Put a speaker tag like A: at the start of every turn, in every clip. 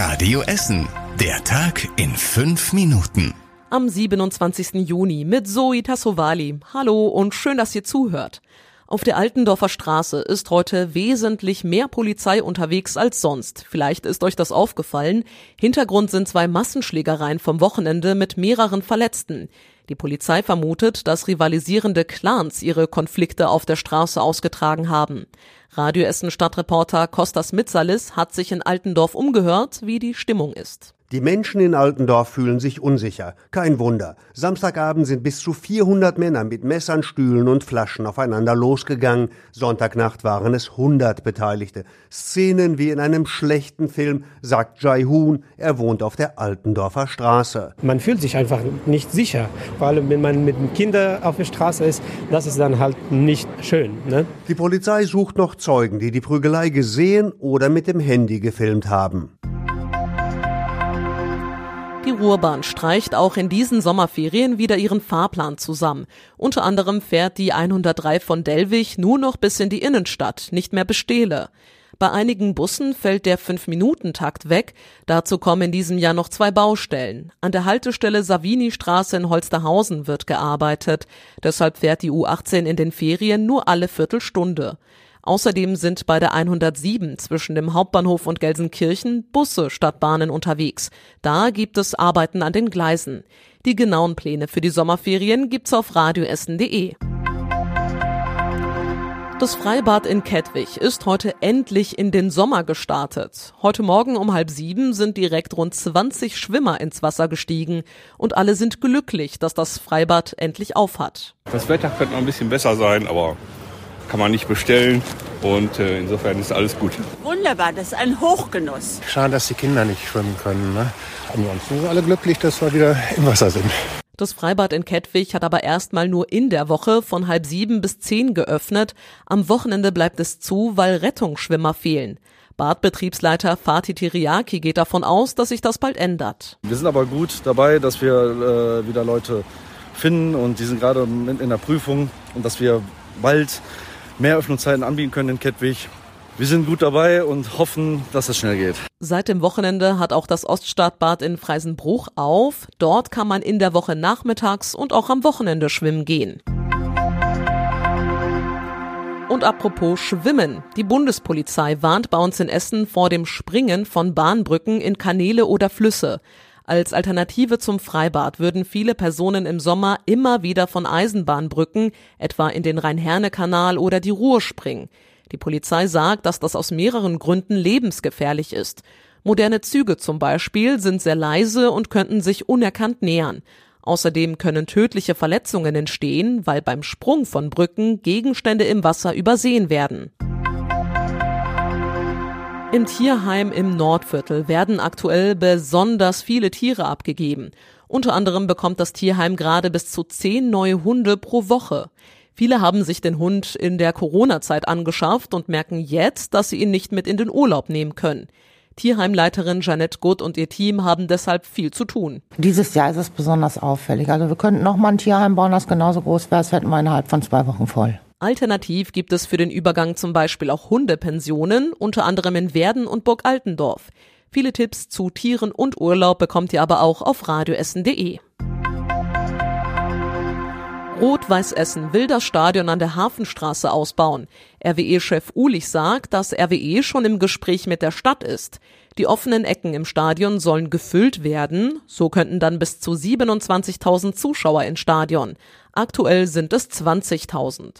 A: Radio Essen. Der Tag in fünf Minuten.
B: Am 27. Juni mit Zoe Tassovali. Hallo und schön, dass ihr zuhört. Auf der Altendorfer Straße ist heute wesentlich mehr Polizei unterwegs als sonst. Vielleicht ist euch das aufgefallen. Hintergrund sind zwei Massenschlägereien vom Wochenende mit mehreren Verletzten. Die Polizei vermutet, dass rivalisierende Clans ihre Konflikte auf der Straße ausgetragen haben. Radio Essen Stadtreporter Kostas Mitsalis hat sich in Altendorf umgehört, wie die Stimmung ist.
C: Die Menschen in Altendorf fühlen sich unsicher. Kein Wunder. Samstagabend sind bis zu 400 Männer mit Messern, Stühlen und Flaschen aufeinander losgegangen. Sonntagnacht waren es 100 Beteiligte. Szenen wie in einem schlechten Film, sagt Jai Hoon. Er wohnt auf der Altendorfer Straße.
D: Man fühlt sich einfach nicht sicher. Vor allem, wenn man mit Kindern auf der Straße ist, das ist dann halt nicht schön. Ne?
C: Die Polizei sucht noch Zeugen, die die Prügelei gesehen oder mit dem Handy gefilmt haben.
B: Die Ruhrbahn streicht auch in diesen Sommerferien wieder ihren Fahrplan zusammen. Unter anderem fährt die 103 von Dellwig nur noch bis in die Innenstadt, nicht mehr Bestehle. Bei einigen Bussen fällt der 5-Minuten-Takt weg. Dazu kommen in diesem Jahr noch zwei Baustellen. An der Haltestelle Savini-Straße in Holsterhausen wird gearbeitet. Deshalb fährt die U18 in den Ferien nur alle Viertelstunde. Außerdem sind bei der 107 zwischen dem Hauptbahnhof und Gelsenkirchen Busse statt Bahnen unterwegs. Da gibt es Arbeiten an den Gleisen. Die genauen Pläne für die Sommerferien gibt's auf radioessen.de. Das Freibad in Kettwig ist heute endlich in den Sommer gestartet. Heute Morgen um halb sieben sind direkt rund 20 Schwimmer ins Wasser gestiegen und alle sind glücklich, dass das Freibad endlich aufhat.
E: Das Wetter könnte noch ein bisschen besser sein, aber kann man nicht bestellen und äh, insofern ist alles gut.
F: Wunderbar, das ist ein Hochgenuss.
G: Schade, dass die Kinder nicht schwimmen können. Ne? Ansonsten sind alle glücklich, dass wir wieder im Wasser sind.
B: Das Freibad in Kettwig hat aber erstmal nur in der Woche von halb sieben bis zehn geöffnet. Am Wochenende bleibt es zu, weil Rettungsschwimmer fehlen. Badbetriebsleiter Fatih Tiriaki geht davon aus, dass sich das bald ändert.
H: Wir sind aber gut dabei, dass wir äh, wieder Leute finden und die sind gerade in der Prüfung und dass wir bald mehr Öffnungszeiten anbieten können in Kettwig. Wir sind gut dabei und hoffen, dass es schnell geht.
B: Seit dem Wochenende hat auch das Oststadtbad in Freisenbruch auf. Dort kann man in der Woche nachmittags und auch am Wochenende schwimmen gehen. Und apropos Schwimmen. Die Bundespolizei warnt bei uns in Essen vor dem Springen von Bahnbrücken in Kanäle oder Flüsse. Als Alternative zum Freibad würden viele Personen im Sommer immer wieder von Eisenbahnbrücken, etwa in den Rhein-Herne-Kanal oder die Ruhr springen. Die Polizei sagt, dass das aus mehreren Gründen lebensgefährlich ist. Moderne Züge zum Beispiel sind sehr leise und könnten sich unerkannt nähern. Außerdem können tödliche Verletzungen entstehen, weil beim Sprung von Brücken Gegenstände im Wasser übersehen werden. Im Tierheim im Nordviertel werden aktuell besonders viele Tiere abgegeben. Unter anderem bekommt das Tierheim gerade bis zu zehn neue Hunde pro Woche. Viele haben sich den Hund in der Corona-Zeit angeschafft und merken jetzt, dass sie ihn nicht mit in den Urlaub nehmen können. Tierheimleiterin Janette Gutt und ihr Team haben deshalb viel zu tun.
I: Dieses Jahr ist es besonders auffällig. Also wir könnten noch mal ein Tierheim bauen, das genauso groß wäre, das hätten wir innerhalb von zwei Wochen voll.
B: Alternativ gibt es für den Übergang zum Beispiel auch Hundepensionen, unter anderem in Werden und Burg Altendorf. Viele Tipps zu Tieren und Urlaub bekommt ihr aber auch auf radioessen.de. Rot-Weiß Essen will das Stadion an der Hafenstraße ausbauen. RWE-Chef Ulich sagt, dass RWE schon im Gespräch mit der Stadt ist. Die offenen Ecken im Stadion sollen gefüllt werden. So könnten dann bis zu 27.000 Zuschauer ins Stadion. Aktuell sind es 20.000.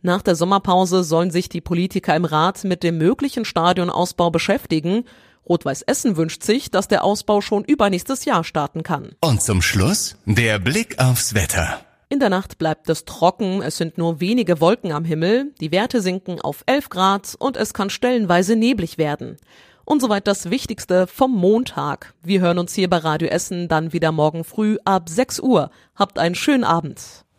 B: Nach der Sommerpause sollen sich die Politiker im Rat mit dem möglichen Stadionausbau beschäftigen. Rot-Weiß Essen wünscht sich, dass der Ausbau schon übernächstes Jahr starten kann.
A: Und zum Schluss der Blick aufs Wetter.
B: In der Nacht bleibt es trocken, es sind nur wenige Wolken am Himmel, die Werte sinken auf 11 Grad und es kann stellenweise neblig werden. Und soweit das Wichtigste vom Montag. Wir hören uns hier bei Radio Essen dann wieder morgen früh ab 6 Uhr. Habt einen schönen Abend.